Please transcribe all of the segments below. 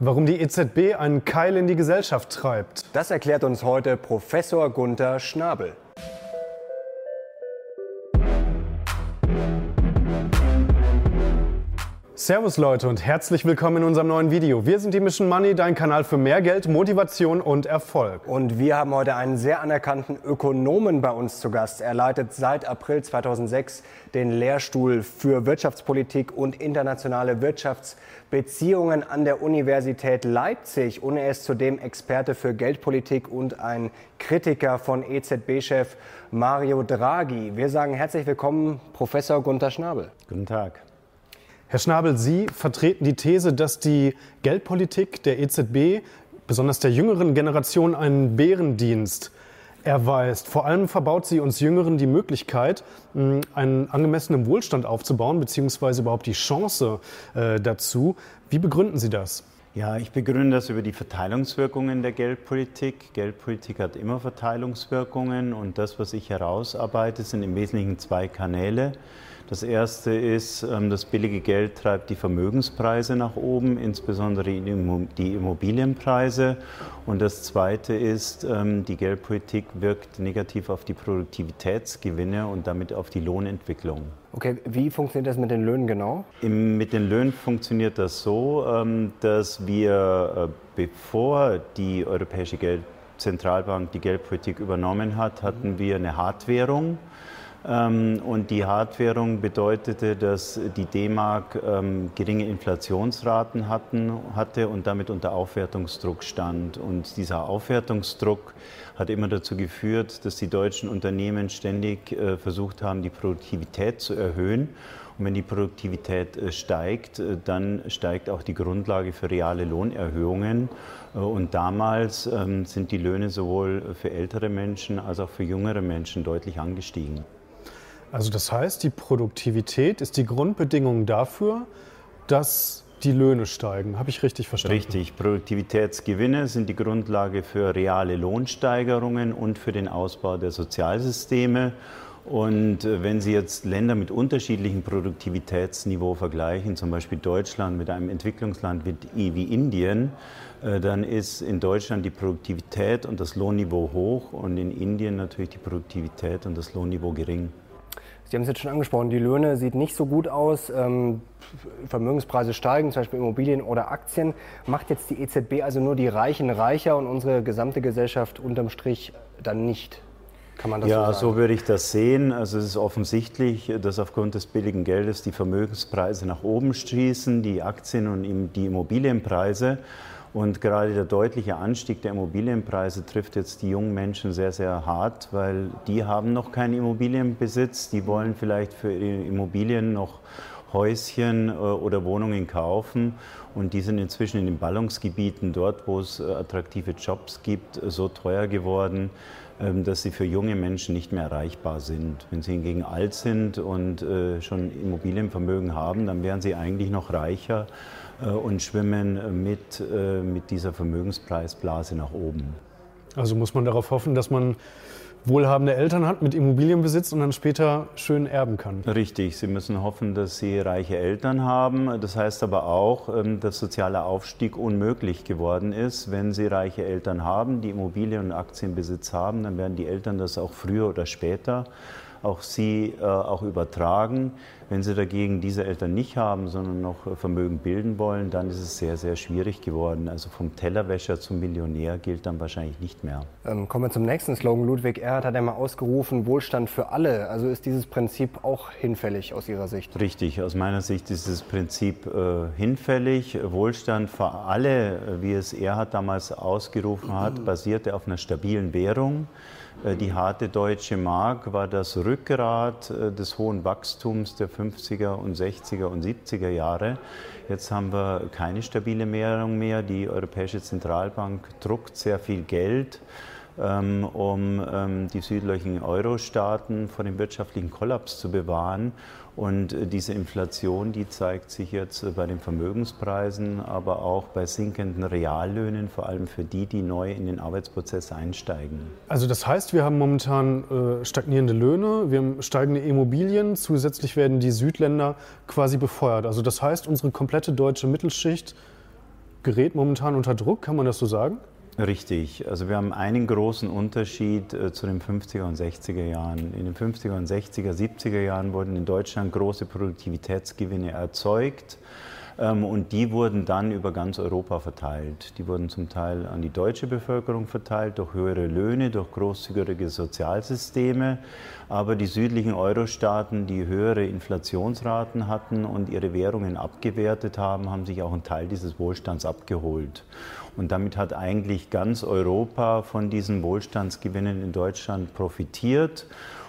Warum die EZB einen Keil in die Gesellschaft treibt. Das erklärt uns heute Professor Gunther Schnabel. Servus Leute und herzlich willkommen in unserem neuen Video. Wir sind die Mission Money, dein Kanal für mehr Geld, Motivation und Erfolg. Und wir haben heute einen sehr anerkannten Ökonomen bei uns zu Gast. Er leitet seit April 2006 den Lehrstuhl für Wirtschaftspolitik und internationale Wirtschaftsbeziehungen an der Universität Leipzig. Und er ist zudem Experte für Geldpolitik und ein Kritiker von EZB-Chef Mario Draghi. Wir sagen herzlich willkommen, Professor Gunther Schnabel. Guten Tag. Herr Schnabel, Sie vertreten die These, dass die Geldpolitik der EZB, besonders der jüngeren Generation, einen Bärendienst erweist. Vor allem verbaut sie uns Jüngeren die Möglichkeit, einen angemessenen Wohlstand aufzubauen, beziehungsweise überhaupt die Chance äh, dazu. Wie begründen Sie das? Ja, ich begründe das über die Verteilungswirkungen der Geldpolitik. Geldpolitik hat immer Verteilungswirkungen und das, was ich herausarbeite, sind im Wesentlichen zwei Kanäle. Das erste ist, ähm, das billige Geld treibt die Vermögenspreise nach oben, insbesondere die Immobilienpreise. Und das zweite ist, ähm, die Geldpolitik wirkt negativ auf die Produktivitätsgewinne und damit auf die Lohnentwicklung. Okay, wie funktioniert das mit den Löhnen genau? mit den Löhnen funktioniert das so, ähm, dass wir, äh, bevor die Europäische Zentralbank die Geldpolitik übernommen hat, hatten wir eine Hartwährung. Ähm, und die Hartwährung bedeutete, dass die D-Mark ähm, geringe Inflationsraten hatten, hatte und damit unter Aufwertungsdruck stand. Und dieser Aufwertungsdruck hat immer dazu geführt, dass die deutschen Unternehmen ständig äh, versucht haben, die Produktivität zu erhöhen. Und wenn die Produktivität äh, steigt, äh, dann steigt auch die Grundlage für reale Lohnerhöhungen. Und damals ähm, sind die Löhne sowohl für ältere Menschen als auch für jüngere Menschen deutlich angestiegen. Also das heißt, die Produktivität ist die Grundbedingung dafür, dass die Löhne steigen. Habe ich richtig verstanden? Richtig. Produktivitätsgewinne sind die Grundlage für reale Lohnsteigerungen und für den Ausbau der Sozialsysteme. Und äh, wenn Sie jetzt Länder mit unterschiedlichem Produktivitätsniveau vergleichen, zum Beispiel Deutschland mit einem Entwicklungsland wie Indien, äh, dann ist in Deutschland die Produktivität und das Lohnniveau hoch und in Indien natürlich die Produktivität und das Lohnniveau gering. Sie haben es jetzt schon angesprochen, die Löhne sieht nicht so gut aus. Ähm, Vermögenspreise steigen, zum Beispiel Immobilien oder Aktien. Macht jetzt die EZB also nur die Reichen reicher und unsere gesamte Gesellschaft unterm Strich dann nicht? Kann man das ja, so, so würde ich das sehen. Also es ist offensichtlich, dass aufgrund des billigen Geldes die Vermögenspreise nach oben schießen, die Aktien und die Immobilienpreise. Und gerade der deutliche Anstieg der Immobilienpreise trifft jetzt die jungen Menschen sehr, sehr hart, weil die haben noch keinen Immobilienbesitz. Die wollen vielleicht für ihre Immobilien noch Häuschen äh, oder Wohnungen kaufen. Und die sind inzwischen in den Ballungsgebieten, dort wo es äh, attraktive Jobs gibt, so teuer geworden, ähm, dass sie für junge Menschen nicht mehr erreichbar sind. Wenn sie hingegen alt sind und äh, schon Immobilienvermögen haben, dann wären sie eigentlich noch reicher äh, und schwimmen mit, äh, mit dieser Vermögenspreisblase nach oben. Also muss man darauf hoffen, dass man wohlhabende Eltern hat mit Immobilienbesitz und dann später schön erben kann. Richtig, Sie müssen hoffen, dass Sie reiche Eltern haben. Das heißt aber auch, ähm, dass sozialer Aufstieg unmöglich geworden ist. Wenn Sie reiche Eltern haben, die Immobilien- und Aktienbesitz haben, dann werden die Eltern das auch früher oder später auch sie äh, auch übertragen. Wenn sie dagegen diese Eltern nicht haben, sondern noch äh, Vermögen bilden wollen, dann ist es sehr, sehr schwierig geworden. Also vom Tellerwäscher zum Millionär gilt dann wahrscheinlich nicht mehr. Ähm, kommen wir zum nächsten Slogan. Ludwig Erhard hat einmal ausgerufen, Wohlstand für alle. Also ist dieses Prinzip auch hinfällig aus Ihrer Sicht? Richtig, aus meiner Sicht ist dieses Prinzip äh, hinfällig. Wohlstand für alle, wie es Erhard damals ausgerufen hat, basierte auf einer stabilen Währung. Äh, die harte deutsche Mark war das Rückgrat äh, des hohen Wachstums der 50er und 60er und 70er Jahre. Jetzt haben wir keine stabile Währung mehr. Die Europäische Zentralbank druckt sehr viel Geld. Ähm, um ähm, die südlichen Euro-Staaten vor dem wirtschaftlichen Kollaps zu bewahren. Und äh, diese Inflation, die zeigt sich jetzt äh, bei den Vermögenspreisen, aber auch bei sinkenden Reallöhnen, vor allem für die, die neu in den Arbeitsprozess einsteigen. Also das heißt, wir haben momentan äh, stagnierende Löhne, wir haben steigende Immobilien, zusätzlich werden die Südländer quasi befeuert. Also das heißt, unsere komplette deutsche Mittelschicht gerät momentan unter Druck, kann man das so sagen? Richtig. Also wir haben einen großen Unterschied äh, zu den 50er und 60er Jahren. In den 50er und 60er, 70er Jahren wurden in Deutschland große Produktivitätsgewinne erzeugt ähm, und die wurden dann über ganz Europa verteilt. Die wurden zum Teil an die deutsche Bevölkerung verteilt durch höhere Löhne, durch großzügige Sozialsysteme. Aber die südlichen Euro-Staaten, die höhere Inflationsraten hatten und ihre Währungen abgewertet haben, haben sich auch einen Teil dieses Wohlstands abgeholt. Und damit hat eigentlich ganz Europa von diesen Wohlstandsgewinnen in Deutschland profitiert.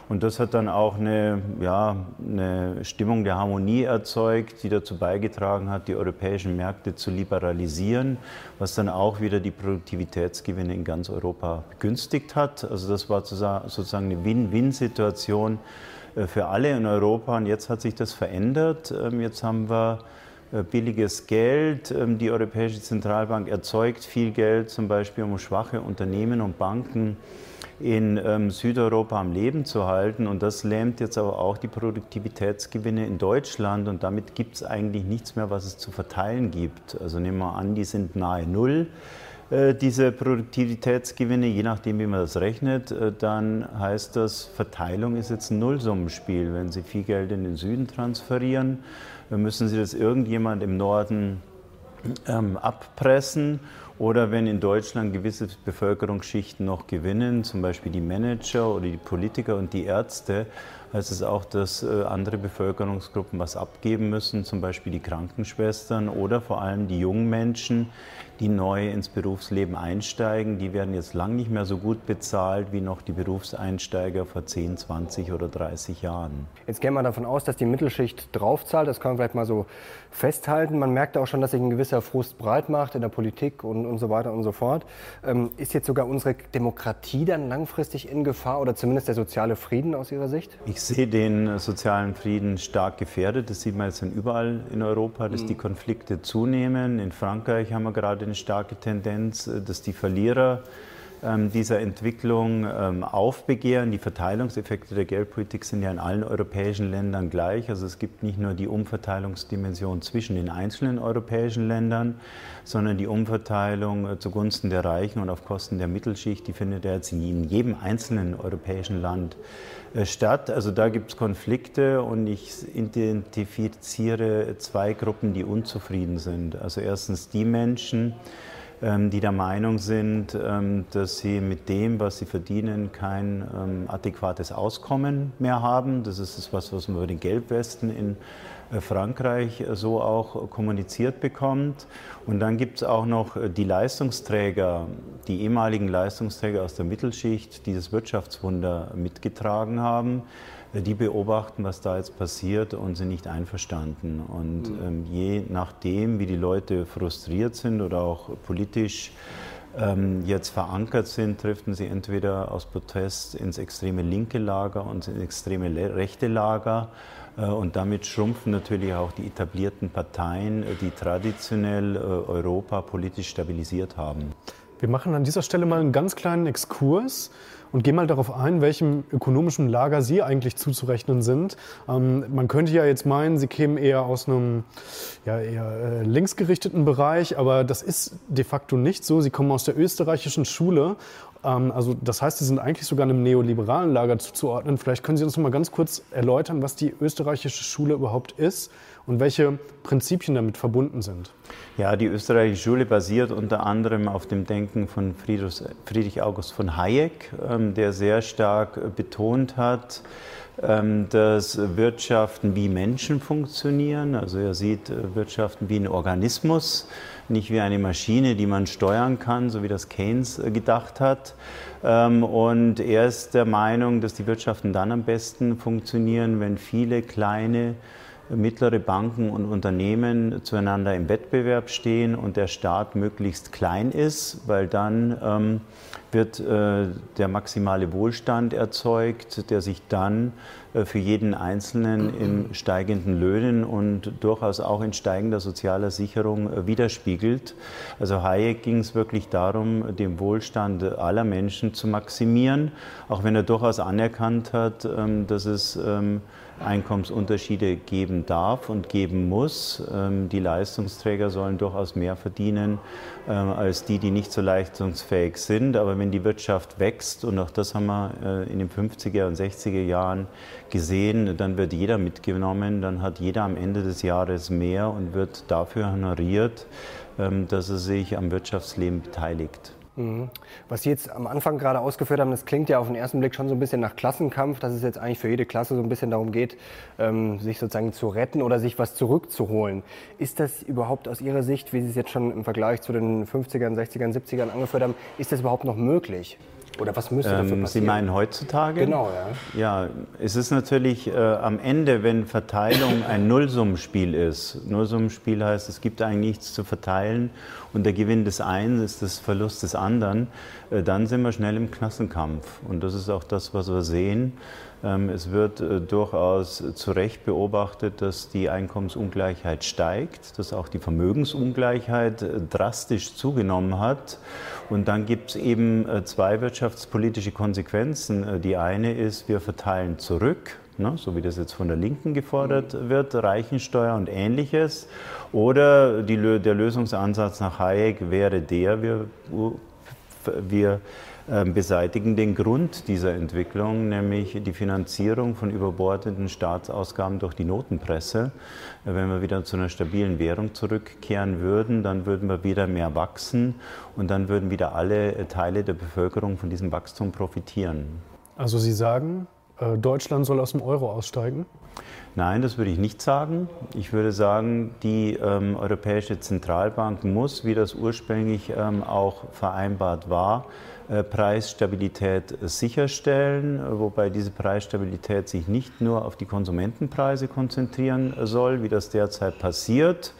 Und das hat dann auch eine, ja, eine Stimmung der Harmonie erzeugt, die dazu beigetragen hat, die europäischen Märkte zu liberalisieren, was dann auch wieder die Produktivitätsgewinne in ganz Europa begünstigt hat. Also das war sozusagen eine Win-Win-Situation äh, für alle in Europa. Und jetzt hat sich das verändert. Ähm, jetzt haben wir billiges Geld. Ähm, die Europäische Zentralbank erzeugt viel Geld, zum Beispiel um schwache Unternehmen und Banken in ähm, Südeuropa am Leben zu halten. Und das lähmt jetzt aber auch die Produktivitätsgewinne in Deutschland. Und damit gibt es eigentlich nichts mehr, was es zu verteilen gibt. Also nehmen wir an, die sind nahe Null äh, diese Produktivitätsgewinne, je nachdem, wie man das rechnet, äh, dann heißt das, Verteilung ist jetzt ein Nullsummenspiel. Wenn Sie viel Geld in den Süden transferieren, müssen Sie das irgendjemand im Norden ähm, abpressen oder wenn in Deutschland gewisse Bevölkerungsschichten noch gewinnen, zum Beispiel die Manager oder die Politiker und die Ärzte, heißt es auch, dass äh, andere Bevölkerungsgruppen was abgeben müssen, zum Beispiel die Krankenschwestern oder vor allem die jungen Menschen, die neu ins Berufsleben einsteigen. Die werden jetzt lang nicht mehr so gut bezahlt wie noch die Berufseinsteiger vor 10, 20 oder 30 Jahren. Jetzt gehen wir davon aus, dass die Mittelschicht draufzahlt. Das kann man vielleicht mal so festhalten. Man merkt auch schon, dass sich ein gewisser Frust breit macht in der Politik und, und so weiter und so fort. Ähm, ist jetzt sogar unsere Demokratie dann langfristig in Gefahr oder zumindest der soziale Frieden aus Ihrer Sicht? Ich sehe den sozialen Frieden stark gefährdet. Das sieht man jetzt überall in Europa, dass mhm. die Konflikte zunehmen. In Frankreich haben wir gerade eine starke Tendenz, äh, dass die Verlierer dieser Entwicklung ähm, aufbegehren. Die Verteilungseffekte der Geldpolitik sind ja in allen europäischen Ländern gleich. Also es gibt nicht nur die Umverteilungsdimension zwischen den einzelnen europäischen Ländern, sondern die Umverteilung äh, zugunsten der Reichen und auf Kosten der Mittelschicht, die findet ja jetzt in jedem einzelnen europäischen Land äh, statt. Also da gibt es Konflikte und ich identifiziere zwei Gruppen, die unzufrieden sind. Also erstens die Menschen, ähm, die der Meinung sind, ähm, dass sie mit dem, was sie verdienen, kein ähm, adäquates Auskommen mehr haben. Das ist das, was, man über den Gelbwesten in äh, Frankreich äh, so auch kommuniziert bekommt. Und dann gibt es auch noch äh, die Leistungsträger, die ehemaligen Leistungsträger aus der Mittelschicht, die das Wirtschaftswunder mitgetragen haben die beobachten, was da jetzt passiert und sind nicht einverstanden. Und mhm. ähm, je nachdem, wie die Leute frustriert sind oder auch politisch ähm, jetzt verankert sind, driften sie entweder aus Protest ins extreme linke Lager und ins extreme rechte Lager. Äh, und damit schrumpfen natürlich auch die etablierten Parteien, die traditionell äh, Europa politisch stabilisiert haben. Wir machen an dieser Stelle mal einen ganz kleinen Exkurs und gehen mal darauf ein, welchem ökonomischen Lager Sie eigentlich zuzurechnen sind. Ähm, man könnte ja jetzt meinen, Sie kämen eher aus einem ja, eher äh, linksgerichteten Bereich, aber das ist de facto nicht so. Sie kommen aus der österreichischen Schule. Ähm, also das heißt, Sie sind eigentlich sogar einem neoliberalen Lager zuzuordnen. Vielleicht können Sie uns noch mal ganz kurz erläutern, was die österreichische Schule überhaupt ist und welche Prinzipien damit verbunden sind. Ja, die österreichische Schule basiert unter anderem auf dem Denken von Friedrich August von Hayek, ähm, der sehr stark betont hat, ähm, dass Wirtschaften wie Menschen funktionieren. Also er sieht äh, Wirtschaften wie ein Organismus, nicht wie eine Maschine, die man steuern kann, so wie das Keynes äh, gedacht hat. Ähm, und er ist der Meinung, dass die Wirtschaften dann am besten funktionieren, wenn viele kleine mittlere Banken und Unternehmen zueinander im Wettbewerb stehen und der Staat möglichst klein ist, weil dann ähm, wird äh, der maximale Wohlstand erzeugt, der sich dann äh, für jeden Einzelnen in steigenden Löhnen und durchaus auch in steigender sozialer Sicherung äh, widerspiegelt. Also Hayek ging es wirklich darum, den Wohlstand aller Menschen zu maximieren, auch wenn er durchaus anerkannt hat, ähm, dass es ähm, Einkommensunterschiede geben darf und geben muss. Ähm, die Leistungsträger sollen durchaus mehr verdienen ähm, als die, die nicht so leistungsfähig sind. Aber wenn die Wirtschaft wächst, und auch das haben wir äh, in den 50er und 60er Jahren gesehen, dann wird jeder mitgenommen, dann hat jeder am Ende des Jahres mehr und wird dafür honoriert, ähm, dass er sich am Wirtschaftsleben beteiligt. Mhm. Was Sie jetzt am Anfang gerade ausgeführt haben, das klingt ja auf den ersten Blick schon so ein bisschen nach Klassenkampf, dass es jetzt eigentlich für jede Klasse so ein bisschen darum geht, ähm, sich sozusagen zu retten oder sich was zurückzuholen. Ist das überhaupt aus Ihrer Sicht, wie Sie es jetzt schon im Vergleich zu den 50ern, 60ern, 70ern angeführt haben, ist das überhaupt noch möglich? Oder was müsste dafür ähm, passieren? Sie meinen heutzutage? Genau, ja. Ja, es ist natürlich äh, am Ende, wenn Verteilung ein Nullsummenspiel ist. Nullsummenspiel heißt, es gibt eigentlich nichts zu verteilen und der Gewinn des einen ist das Verlust des anderen, äh, dann sind wir schnell im Klassenkampf. Und das ist auch das, was wir sehen. Ähm, es wird äh, durchaus zu Recht beobachtet, dass die Einkommensungleichheit steigt, dass auch die Vermögensungleichheit äh, drastisch zugenommen hat. Und dann gibt es eben zwei wirtschaftspolitische Konsequenzen. Die eine ist, wir verteilen zurück, ne, so wie das jetzt von der Linken gefordert wird, Reichensteuer und ähnliches. Oder die, der Lösungsansatz nach Hayek wäre der, wir, wir ähm, beseitigen den Grund dieser Entwicklung, nämlich die Finanzierung von überbordenden Staatsausgaben durch die Notenpresse. Wenn wir wieder zu einer stabilen Währung zurückkehren würden, dann würden wir wieder mehr wachsen und dann würden wieder alle Teile der Bevölkerung von diesem Wachstum profitieren. Also Sie sagen, äh, Deutschland soll aus dem Euro aussteigen? Nein, das würde ich nicht sagen. Ich würde sagen, die ähm, Europäische Zentralbank muss, wie das ursprünglich ähm, auch vereinbart war, äh, Preisstabilität sicherstellen, wobei diese Preisstabilität sich nicht nur auf die Konsumentenpreise konzentrieren soll, wie das derzeit passiert.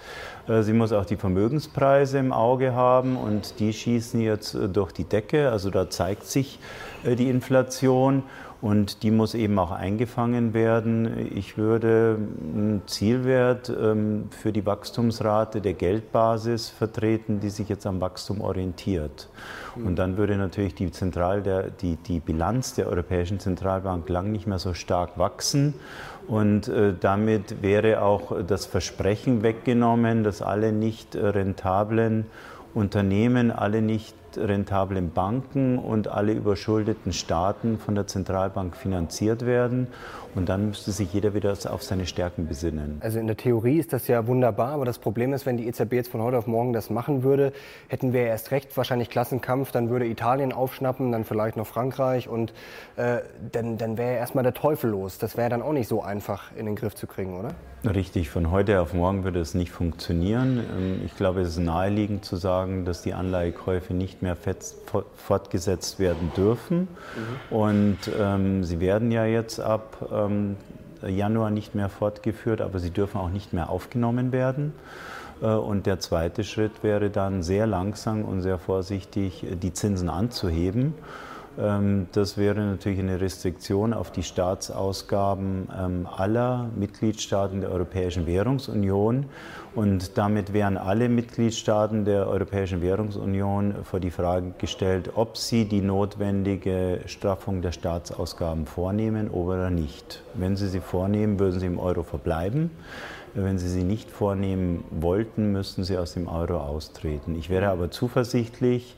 Äh, sie muss auch die Vermögenspreise im Auge haben und die schießen jetzt äh, durch die Decke. Also da zeigt sich die Inflation und die muss eben auch eingefangen werden. Ich würde einen Zielwert ähm, für die Wachstumsrate der Geldbasis vertreten, die sich jetzt am Wachstum orientiert. Und dann würde natürlich die, Zentral der, die, die Bilanz der Europäischen Zentralbank lang nicht mehr so stark wachsen. Und äh, damit wäre auch das Versprechen weggenommen, dass alle nicht rentablen Unternehmen, alle nicht rentablen Banken und alle überschuldeten Staaten von der Zentralbank finanziert werden. Und dann müsste sich jeder wieder auf seine Stärken besinnen. Also in der Theorie ist das ja wunderbar, aber das Problem ist, wenn die EZB jetzt von heute auf morgen das machen würde, hätten wir erst recht wahrscheinlich Klassenkampf, dann würde Italien aufschnappen, dann vielleicht noch Frankreich und äh, dann, dann wäre erstmal der Teufel los. Das wäre dann auch nicht so einfach in den Griff zu kriegen, oder? Richtig, von heute auf morgen würde es nicht funktionieren. Ähm, ich glaube, es ist naheliegend zu sagen, dass die Anleihekäufe nicht mehr fortgesetzt werden dürfen. Mhm. Und ähm, sie werden ja jetzt ab ähm, Januar nicht mehr fortgeführt, aber sie dürfen auch nicht mehr aufgenommen werden. Äh, und der zweite Schritt wäre dann sehr langsam und sehr vorsichtig die Zinsen anzuheben. Ähm, das wäre natürlich eine Restriktion auf die Staatsausgaben ähm, aller Mitgliedstaaten der Europäischen Währungsunion. Und damit wären alle Mitgliedstaaten der Europäischen Währungsunion vor die Frage gestellt, ob sie die notwendige Straffung der Staatsausgaben vornehmen oder nicht. Wenn sie sie vornehmen, würden sie im Euro verbleiben. Wenn Sie sie nicht vornehmen wollten, müssten Sie aus dem Euro austreten. Ich wäre aber zuversichtlich,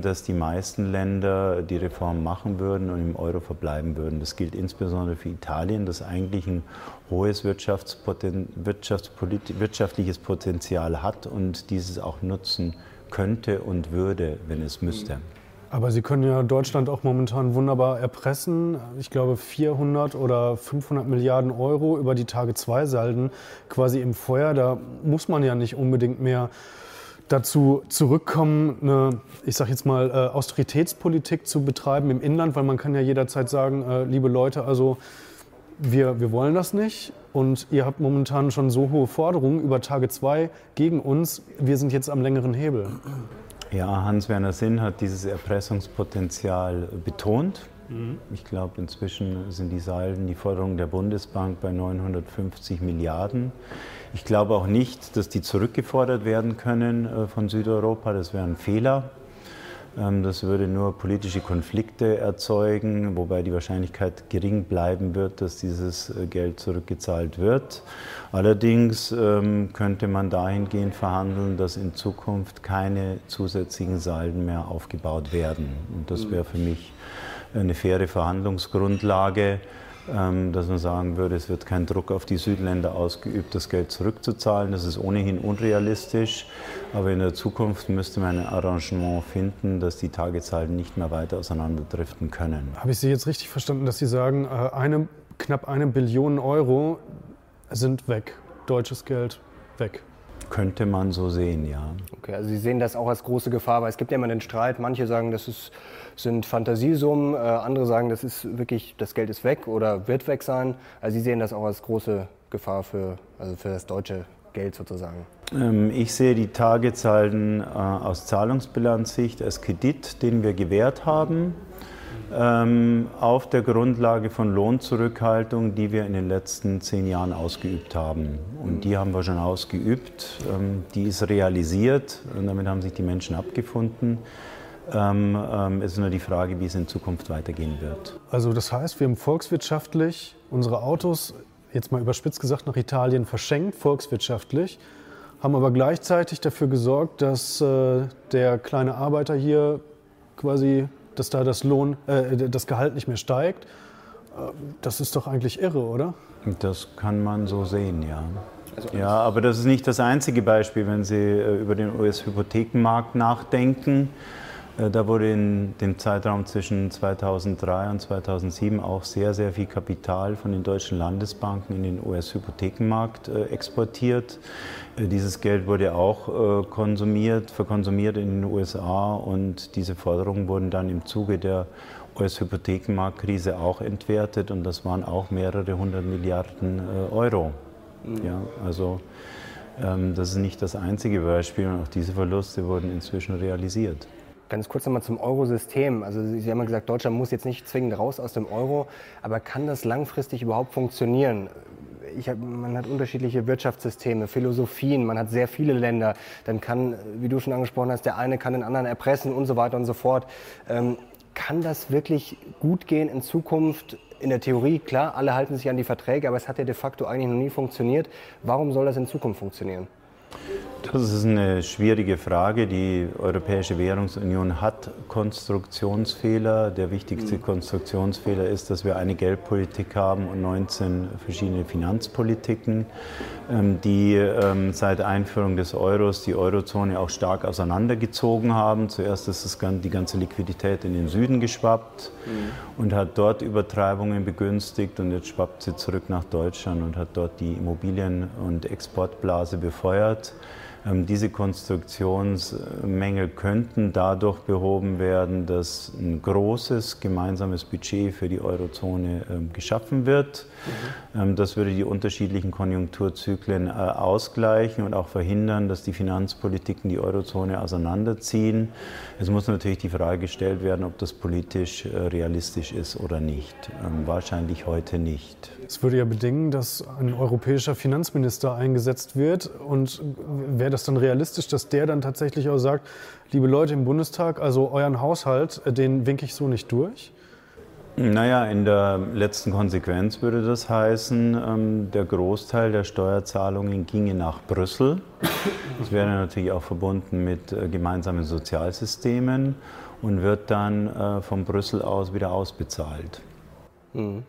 dass die meisten Länder die Reform machen würden und im Euro verbleiben würden. Das gilt insbesondere für Italien, das eigentlich ein hohes Wirtschaftspoten wirtschaftliches Potenzial hat und dieses auch nutzen könnte und würde, wenn es müsste. Aber Sie können ja Deutschland auch momentan wunderbar erpressen. Ich glaube 400 oder 500 Milliarden Euro über die Tage 2 Salden quasi im Feuer. Da muss man ja nicht unbedingt mehr dazu zurückkommen, eine, ich sage jetzt mal, äh, Austeritätspolitik zu betreiben im Inland, weil man kann ja jederzeit sagen, äh, liebe Leute, also wir, wir wollen das nicht und ihr habt momentan schon so hohe Forderungen über Tage zwei gegen uns, wir sind jetzt am längeren Hebel. Ja, Hans-Werner Sinn hat dieses Erpressungspotenzial betont Mhm. Ich glaube, inzwischen sind die Salden, die Forderungen der Bundesbank bei 950 Milliarden. Ich glaube auch nicht, dass die zurückgefordert werden können äh, von Südeuropa. Das wäre ein Fehler. Ähm, das würde nur politische Konflikte erzeugen, wobei die Wahrscheinlichkeit gering bleiben wird, dass dieses äh, Geld zurückgezahlt wird. Allerdings ähm, könnte man dahingehend verhandeln, dass in Zukunft keine zusätzlichen Salden mehr aufgebaut werden. Und das wäre für mich eine faire Verhandlungsgrundlage. Ähm, dass man sagen würde, es wird kein Druck auf die Südländer ausgeübt, das Geld zurückzuzahlen. Das ist ohnehin unrealistisch. Aber in der Zukunft müsste man ein Arrangement finden, dass die Tagezahlen nicht mehr weiter auseinanderdriften können. Habe ich Sie jetzt richtig verstanden, dass Sie sagen, äh, eine, knapp eine Billion Euro sind weg, deutsches Geld weg? Könnte man so sehen, ja. Okay, also Sie sehen das auch als große Gefahr, weil es gibt ja immer den Streit. Manche sagen, das ist, sind Fantasiesummen, äh, andere sagen, das ist wirklich, das Geld ist weg oder wird weg sein. Also Sie sehen das auch als große Gefahr für, also für das deutsche Geld sozusagen. Ähm, ich sehe die Tagezahlen äh, aus Zahlungsbilanzsicht als Kredit, den wir gewährt haben ähm, auf der Grundlage von Lohnzurückhaltung, die wir in den letzten zehn Jahren ausgeübt haben. Und die haben wir schon ausgeübt. Ähm, die ist realisiert und damit haben sich die Menschen abgefunden. Ähm, ähm, es ist nur die Frage, wie es in Zukunft weitergehen wird. Also das heißt, wir haben volkswirtschaftlich unsere Autos, jetzt mal überspitzt gesagt, nach Italien verschenkt, volkswirtschaftlich, haben aber gleichzeitig dafür gesorgt, dass äh, der kleine Arbeiter hier quasi dass da das, Lohn, äh, das Gehalt nicht mehr steigt. Äh, das ist doch eigentlich irre, oder? Das kann man so sehen, ja. Also ja, aber das ist nicht das einzige Beispiel, wenn Sie äh, über den US-Hypothekenmarkt nachdenken. Äh, da wurde in dem Zeitraum zwischen 2003 und 2007 auch sehr, sehr viel Kapital von den deutschen Landesbanken in den US-Hypothekenmarkt äh, exportiert. Äh, dieses Geld wurde auch konsumiert, verkonsumiert in den USA und diese Forderungen wurden dann im Zuge der US-Hypothekenmarktkrise auch entwertet und das waren auch mehrere hundert Milliarden Euro. Mhm. Ja, also ähm, das ist nicht das einzige Beispiel und auch diese Verluste wurden inzwischen realisiert. Ganz kurz nochmal zum Eurosystem. Also Sie haben ja gesagt, Deutschland muss jetzt nicht zwingend raus aus dem Euro, aber kann das langfristig überhaupt funktionieren? Hab, man hat unterschiedliche Wirtschaftssysteme, Philosophien, man hat sehr viele Länder. Dann kann, wie du schon angesprochen hast, der eine kann den anderen erpressen und so weiter und so fort. Ähm, kann das wirklich gut gehen in Zukunft? In der Theorie, klar, alle halten sich an die Verträge, aber es hat ja de facto eigentlich noch nie funktioniert. Warum soll das in Zukunft funktionieren? Das ist eine schwierige Frage. Die Europäische Währungsunion hat Konstruktionsfehler. Der wichtigste mhm. Konstruktionsfehler ist, dass wir eine Geldpolitik haben und 19 verschiedene Finanzpolitiken, ähm, die ähm, seit Einführung des Euros die Eurozone auch stark auseinandergezogen haben. Zuerst ist die ganze Liquidität in den Süden geschwappt mhm. und hat dort Übertreibungen begünstigt und jetzt schwappt sie zurück nach Deutschland und hat dort die Immobilien- und Exportblase befeuert. Ähm, diese Konstruktionsmängel könnten dadurch behoben werden, dass ein großes gemeinsames Budget für die Eurozone ähm, geschaffen wird. Mhm. Ähm, das würde die unterschiedlichen Konjunkturzyklen äh, ausgleichen und auch verhindern, dass die Finanzpolitiken die Eurozone auseinanderziehen. Es muss natürlich die Frage gestellt werden, ob das politisch äh, realistisch ist oder nicht. Wahrscheinlich heute nicht. Es würde ja bedingen, dass ein europäischer Finanzminister eingesetzt wird. Und wäre das dann realistisch, dass der dann tatsächlich auch sagt, liebe Leute im Bundestag, also euren Haushalt, äh, den winke ich so nicht durch? Naja, in der letzten Konsequenz würde das heißen, ähm, der Großteil der Steuerzahlungen ginge nach Brüssel. Das wäre natürlich auch verbunden mit äh, gemeinsamen Sozialsystemen und wird dann äh, von Brüssel aus wieder ausbezahlt. Mhm.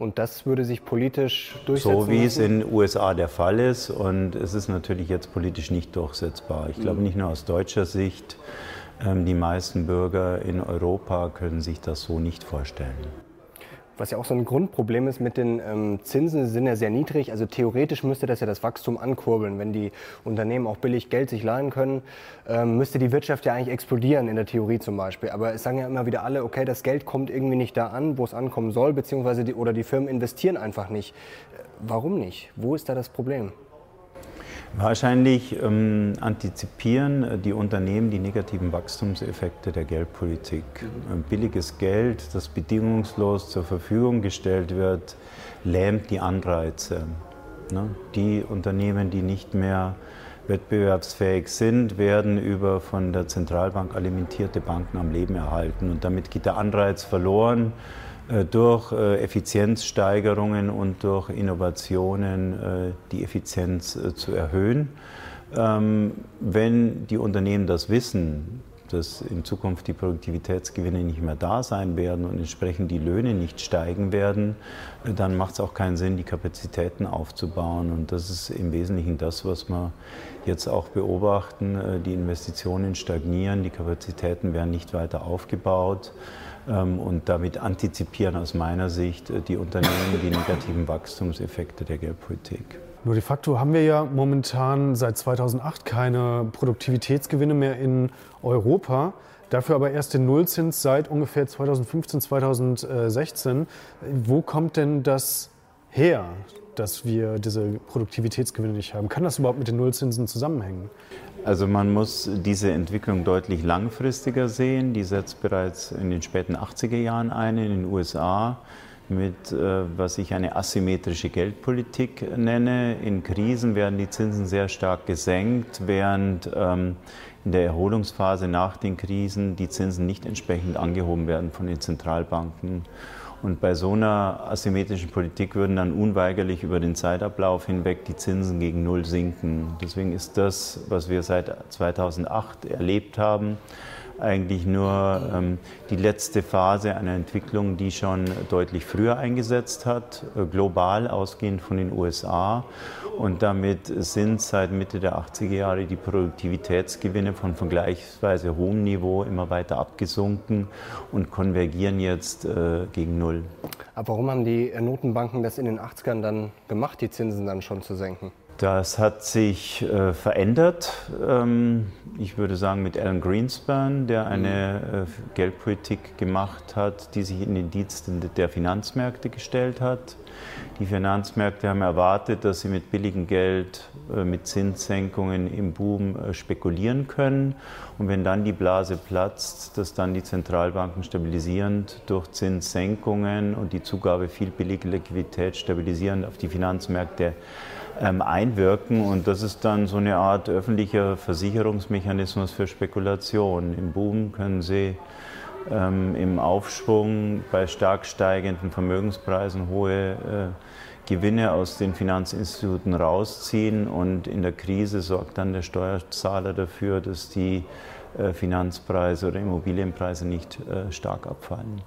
Und das würde sich politisch durchsetzen? So wie es in den USA der Fall ist. Und es ist natürlich jetzt politisch nicht durchsetzbar. Ich glaube, mhm. nicht nur aus deutscher Sicht. Ähm, die meisten Bürger in Europa können sich das so nicht vorstellen. Was ja auch so ein Grundproblem ist mit den ähm, Zinsen, sind ja sehr niedrig. Also theoretisch müsste das ja das Wachstum ankurbeln. Wenn die Unternehmen auch billig Geld sich leihen können, ähm, müsste die Wirtschaft ja eigentlich explodieren, in der Theorie zum Beispiel. Aber es sagen ja immer wieder alle, okay, das Geld kommt irgendwie nicht da an, wo es ankommen soll, beziehungsweise die, oder die Firmen investieren einfach nicht. Äh, warum nicht? Wo ist da das Problem? Wahrscheinlich ähm, antizipieren die Unternehmen die negativen Wachstumseffekte der Geldpolitik. Mhm. Billiges Geld, das bedingungslos zur Verfügung gestellt wird, lähmt die Anreize. Ne? Die Unternehmen, die nicht mehr wettbewerbsfähig sind, werden über von der Zentralbank alimentierte Banken am Leben erhalten. Und damit geht der Anreiz verloren, äh, durch äh, Effizienzsteigerungen und durch Innovationen äh, die Effizienz zu erhöhen. Ähm, wenn die Unternehmen das wissen, dass in Zukunft die Produktivitätsgewinne nicht mehr da sein werden und entsprechend die Löhne nicht steigen werden, dann macht es auch keinen Sinn, die Kapazitäten aufzubauen. Und das ist im Wesentlichen das, was wir jetzt auch beobachten. Die Investitionen stagnieren, die Kapazitäten werden nicht weiter aufgebaut. Ähm, und damit antizipieren aus meiner Sicht die Unternehmen die negativen Wachstumseffekte der Geldpolitik. Nur de facto haben wir ja momentan seit 2008 keine Produktivitätsgewinne mehr in Europa. Dafür aber erst den Nullzins seit ungefähr 2015, 2016. Wo kommt denn das her, dass wir diese Produktivitätsgewinne nicht haben? Kann das überhaupt mit den Nullzinsen zusammenhängen? Also man muss diese Entwicklung deutlich langfristiger sehen. Die setzt bereits in den späten 80er Jahren ein in den USA mit, äh, was ich eine asymmetrische Geldpolitik nenne. In Krisen werden die Zinsen sehr stark gesenkt, während ähm, in der Erholungsphase nach den Krisen die Zinsen nicht entsprechend angehoben werden von den Zentralbanken. Und bei so einer asymmetrischen Politik würden dann unweigerlich über den Zeitablauf hinweg die Zinsen gegen Null sinken. Deswegen ist das, was wir seit 2008 erlebt haben, eigentlich nur ähm, die letzte Phase einer Entwicklung, die schon deutlich früher eingesetzt hat, äh, global ausgehend von den USA. Und damit sind seit Mitte der 80er Jahre die Produktivitätsgewinne von vergleichsweise hohem Niveau immer weiter abgesunken und konvergieren jetzt äh, gegen Null. Aber warum haben die Notenbanken das in den 80ern dann gemacht, die Zinsen dann schon zu senken? Das hat sich äh, verändert. Ähm, ich würde sagen mit Alan Greenspan, der eine äh, Geldpolitik gemacht hat, die sich in den Dienst der Finanzmärkte gestellt hat. Die Finanzmärkte haben erwartet, dass sie mit billigem Geld, äh, mit Zinssenkungen im Boom äh, spekulieren können. Und wenn dann die Blase platzt, dass dann die Zentralbanken stabilisierend durch Zinssenkungen und die Zugabe viel billiger Liquidität stabilisierend auf die Finanzmärkte ähm, einwirken. Und das ist dann so eine Art öffentlicher Versicherungsmechanismus für Spekulation. Im Boom können Sie ähm, im Aufschwung bei stark steigenden Vermögenspreisen hohe äh, Gewinne aus den Finanzinstituten rausziehen und in der Krise sorgt dann der Steuerzahler dafür, dass die äh, Finanzpreise oder Immobilienpreise nicht äh, stark abfallen.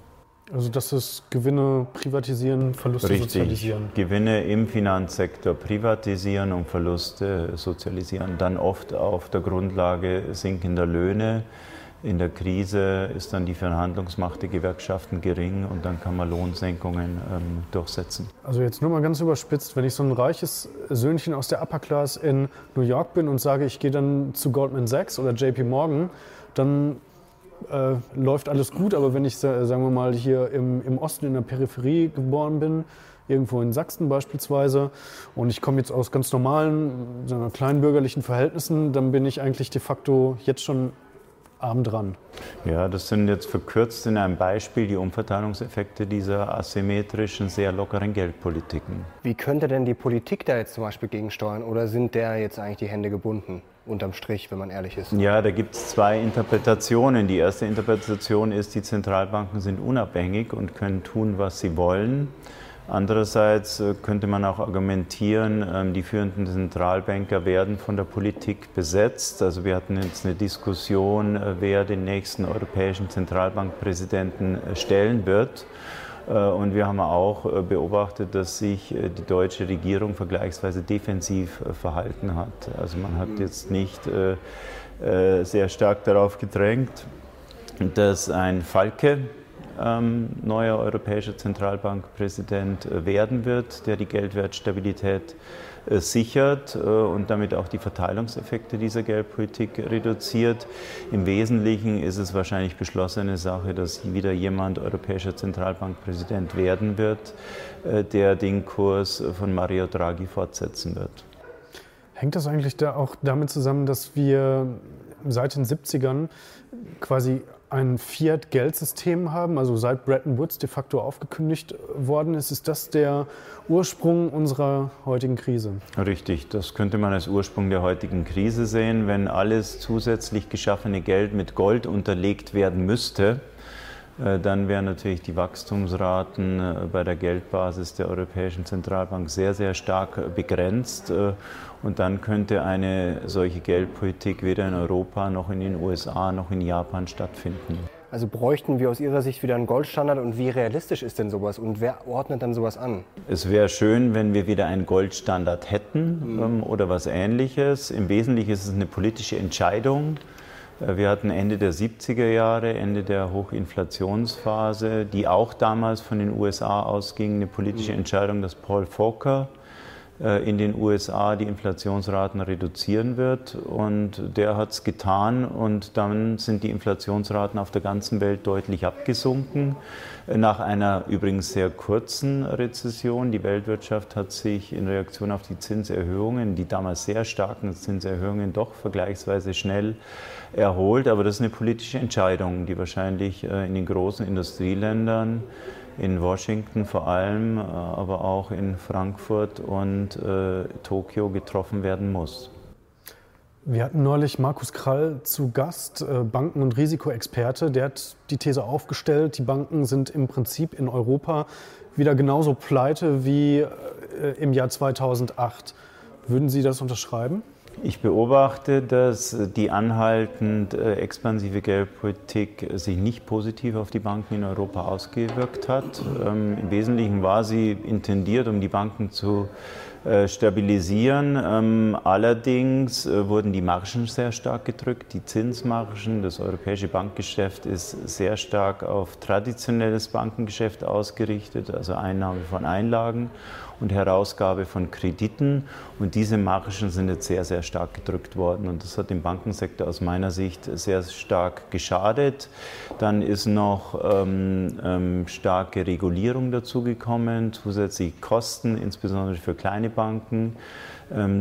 Also das ist Gewinne privatisieren, Verluste Richtig. sozialisieren. Gewinne im Finanzsektor privatisieren und Verluste sozialisieren. Dann oft auf der Grundlage sinkender Löhne. In der Krise ist dann die Verhandlungsmacht der Gewerkschaften gering und dann kann man Lohnsenkungen ähm, durchsetzen. Also jetzt nur mal ganz überspitzt, wenn ich so ein reiches Söhnchen aus der Upper Class in New York bin und sage, ich gehe dann zu Goldman Sachs oder JP Morgan, dann äh, läuft alles gut, aber wenn ich, sagen wir mal, hier im, im Osten in der Peripherie geboren bin, irgendwo in Sachsen beispielsweise, und ich komme jetzt aus ganz normalen, sagen wir, kleinbürgerlichen Verhältnissen, dann bin ich eigentlich de facto jetzt schon arm dran. Ja, das sind jetzt verkürzt in einem Beispiel die Umverteilungseffekte dieser asymmetrischen, sehr lockeren Geldpolitiken. Wie könnte denn die Politik da jetzt zum Beispiel gegensteuern oder sind der jetzt eigentlich die Hände gebunden? Unterm Strich, wenn man ehrlich ist? Ja, da gibt es zwei Interpretationen. Die erste Interpretation ist, die Zentralbanken sind unabhängig und können tun, was sie wollen. Andererseits äh, könnte man auch argumentieren, ähm, die führenden Zentralbanker werden von der Politik besetzt. Also wir hatten jetzt eine Diskussion, äh, wer den nächsten europäischen Zentralbankpräsidenten äh, stellen wird. Und wir haben auch beobachtet, dass sich die deutsche Regierung vergleichsweise defensiv verhalten hat. Also man hat jetzt nicht sehr stark darauf gedrängt, dass ein Falke ähm, neuer europäischer Zentralbankpräsident äh, werden wird, der die Geldwertstabilität äh, sichert äh, und damit auch die Verteilungseffekte dieser Geldpolitik reduziert. Im Wesentlichen ist es wahrscheinlich beschlossene Sache, dass wieder jemand europäischer Zentralbankpräsident werden wird, äh, der den Kurs von Mario Draghi fortsetzen wird. Hängt das eigentlich da auch damit zusammen, dass wir seit den 70ern quasi ein Fiat-Geldsystem haben, also seit Bretton Woods de facto aufgekündigt worden ist. Ist das der Ursprung unserer heutigen Krise? Richtig, das könnte man als Ursprung der heutigen Krise sehen. Wenn alles zusätzlich geschaffene Geld mit Gold unterlegt werden müsste, dann wären natürlich die Wachstumsraten äh, bei der Geldbasis der Europäischen Zentralbank sehr, sehr stark begrenzt. Äh, und dann könnte eine solche Geldpolitik weder in Europa noch in den USA noch in Japan stattfinden. Also bräuchten wir aus Ihrer Sicht wieder einen Goldstandard und wie realistisch ist denn sowas und wer ordnet dann sowas an? Es wäre schön, wenn wir wieder einen Goldstandard hätten mhm. ähm, oder was ähnliches. Im Wesentlichen ist es eine politische Entscheidung. Äh, wir hatten Ende der 70er Jahre, Ende der Hochinflationsphase, die auch damals von den USA ausging, eine politische mhm. Entscheidung, dass Paul Volcker in den USA die Inflationsraten reduzieren wird. Und der hat es getan und dann sind die Inflationsraten auf der ganzen Welt deutlich abgesunken. Äh, nach einer übrigens sehr kurzen Rezession. Die Weltwirtschaft hat sich in Reaktion auf die Zinserhöhungen, die damals sehr starken Zinserhöhungen, doch vergleichsweise schnell erholt. Aber das ist eine politische Entscheidung, die wahrscheinlich äh, in den großen Industrieländern in Washington vor allem, äh, aber auch in Frankfurt und äh, Tokio getroffen werden muss. Wir hatten neulich Markus Krall zu Gast, äh, Banken- und Risikoexperte. Der hat die These aufgestellt, die Banken sind im Prinzip in Europa wieder genauso pleite wie äh, im Jahr 2008. Würden Sie das unterschreiben? Ich beobachte, dass die anhaltend äh, expansive Geldpolitik sich nicht positiv auf die Banken in Europa ausgewirkt hat. Ähm, Im Wesentlichen war sie intendiert, um die Banken zu äh, stabilisieren. Ähm, allerdings äh, wurden die Margen sehr stark gedrückt, die Zinsmargen. Das europäische Bankgeschäft ist sehr stark auf traditionelles Bankengeschäft ausgerichtet, also Einnahme von Einlagen und Herausgabe von Krediten. Und diese Margen sind jetzt sehr, sehr stark gedrückt worden. Und das hat dem Bankensektor aus meiner Sicht sehr stark geschadet. Dann ist noch ähm, ähm, starke Regulierung dazugekommen, zusätzliche Kosten, insbesondere für kleine Banken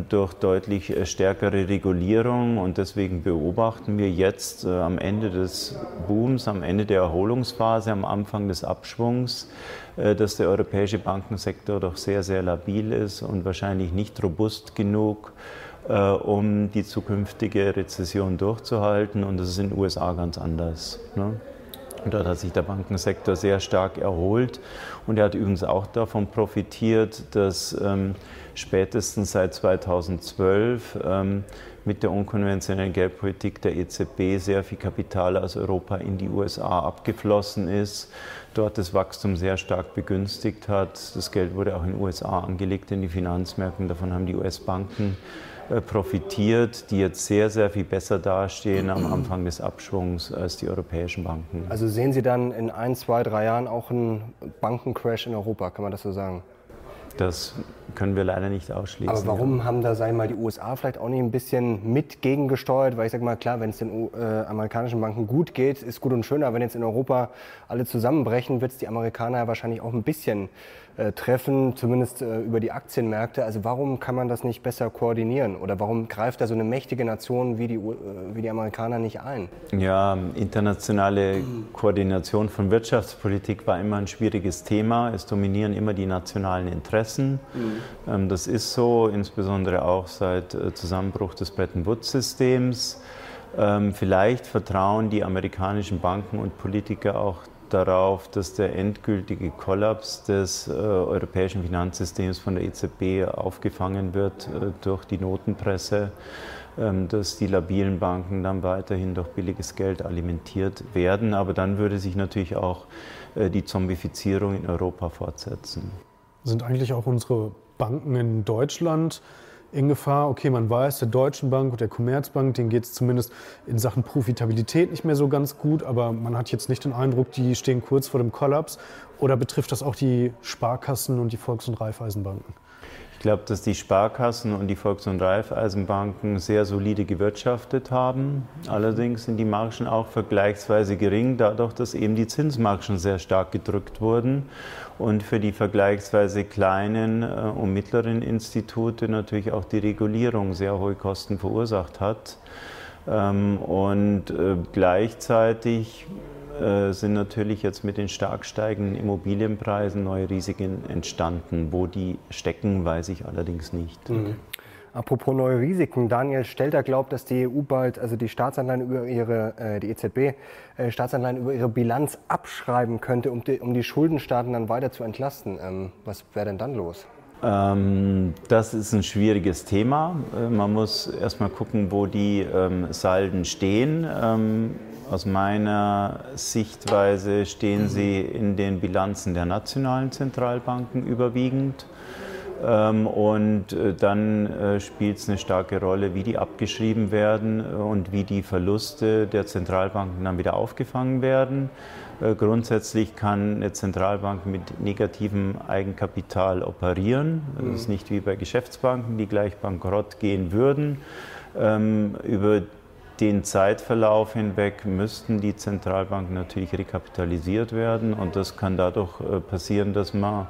durch deutlich äh, stärkere Regulierung. Und deswegen beobachten wir jetzt äh, am Ende des Booms, am Ende der Erholungsphase, am Anfang des Abschwungs, äh, dass der europäische Bankensektor doch sehr, sehr labil ist und wahrscheinlich nicht robust genug, um die zukünftige Rezession durchzuhalten. Und das ist in den USA ganz anders. Ne? Dort hat sich der Bankensektor sehr stark erholt und er hat übrigens auch davon profitiert, dass ähm, spätestens seit 2012 ähm, mit der unkonventionellen Geldpolitik der EZB sehr viel Kapital aus Europa in die USA abgeflossen ist, dort das Wachstum sehr stark begünstigt hat. Das Geld wurde auch in den USA angelegt in die Finanzmärkte, davon haben die US-Banken äh, profitiert, die jetzt sehr, sehr viel besser dastehen am Anfang des Abschwungs als die europäischen Banken. Also sehen Sie dann in ein, zwei, drei Jahren auch einen Bankencrash in Europa, kann man das so sagen? Das können wir leider nicht ausschließen. Aber warum ja. haben da, sagen mal, die USA vielleicht auch nicht ein bisschen mit gegengesteuert? Weil ich sage mal, klar, wenn es den äh, amerikanischen Banken gut geht, ist gut und schön, aber wenn jetzt in Europa alle zusammenbrechen, wird es die Amerikaner ja wahrscheinlich auch ein bisschen treffen, zumindest äh, über die Aktienmärkte. Also warum kann man das nicht besser koordinieren? Oder warum greift da so eine mächtige Nation wie die, äh, wie die Amerikaner nicht ein? Ja, internationale Koordination von Wirtschaftspolitik war immer ein schwieriges Thema. Es dominieren immer die nationalen Interessen. Mhm. Ähm, das ist so, insbesondere auch seit Zusammenbruch des Bretton Woods-Systems. Ähm, vielleicht vertrauen die amerikanischen Banken und Politiker auch darauf, dass der endgültige Kollaps des äh, europäischen Finanzsystems von der EZB aufgefangen wird äh, durch die Notenpresse, ähm, dass die labilen Banken dann weiterhin durch billiges Geld alimentiert werden. Aber dann würde sich natürlich auch äh, die Zombifizierung in Europa fortsetzen. Sind eigentlich auch unsere Banken in Deutschland in Gefahr. Okay, man weiß, der Deutschen Bank und der Commerzbank, denen geht es zumindest in Sachen Profitabilität nicht mehr so ganz gut, aber man hat jetzt nicht den Eindruck, die stehen kurz vor dem Kollaps. Oder betrifft das auch die Sparkassen und die Volks- und Raiffeisenbanken? Glaube, dass die Sparkassen und die Volks- und Raiffeisenbanken sehr solide gewirtschaftet haben. Allerdings sind die Margen auch vergleichsweise gering, dadurch, dass eben die Zinsmargen sehr stark gedrückt wurden und für die vergleichsweise kleinen äh, und mittleren Institute natürlich auch die Regulierung sehr hohe Kosten verursacht hat. Ähm, und äh, gleichzeitig sind natürlich jetzt mit den stark steigenden Immobilienpreisen neue Risiken entstanden. Wo die stecken, weiß ich allerdings nicht. Mhm. Apropos neue Risiken, Daniel Stelter glaubt, dass die EU bald, also die Staatsanleihen über ihre, äh, die EZB, äh, Staatsanleihen über ihre Bilanz abschreiben könnte, um die, um die Schuldenstaaten dann weiter zu entlasten. Ähm, was wäre denn dann los? Ähm, das ist ein schwieriges Thema. Äh, man muss erstmal gucken, wo die ähm, Salden stehen. Aus meiner Sichtweise stehen sie in den Bilanzen der nationalen Zentralbanken überwiegend. Ähm, und äh, dann äh, spielt es eine starke Rolle, wie die abgeschrieben werden äh, und wie die Verluste der Zentralbanken dann wieder aufgefangen werden. Grundsätzlich kann eine Zentralbank mit negativem Eigenkapital operieren. Das ist mhm. nicht wie bei Geschäftsbanken, die gleich bankrott gehen würden. Ähm, über den Zeitverlauf hinweg müssten die Zentralbanken natürlich rekapitalisiert werden und das kann dadurch äh, passieren, dass man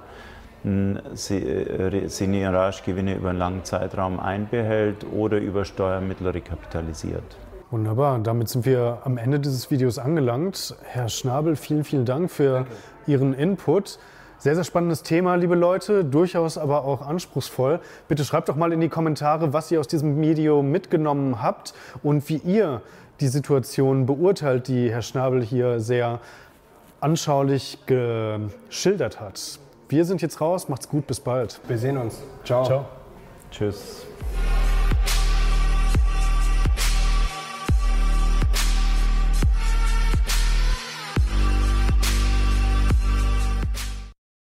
Senioragewinne äh, über einen langen Zeitraum einbehält oder über Steuermittel rekapitalisiert. Wunderbar, damit sind wir am Ende dieses Videos angelangt. Herr Schnabel, vielen, vielen Dank für Danke. Ihren Input. Sehr, sehr spannendes Thema, liebe Leute, durchaus aber auch anspruchsvoll. Bitte schreibt doch mal in die Kommentare, was ihr aus diesem Video mitgenommen habt und wie ihr die Situation beurteilt, die Herr Schnabel hier sehr anschaulich geschildert hat. Wir sind jetzt raus, macht's gut, bis bald. Wir sehen uns. Ciao. Ciao. Tschüss.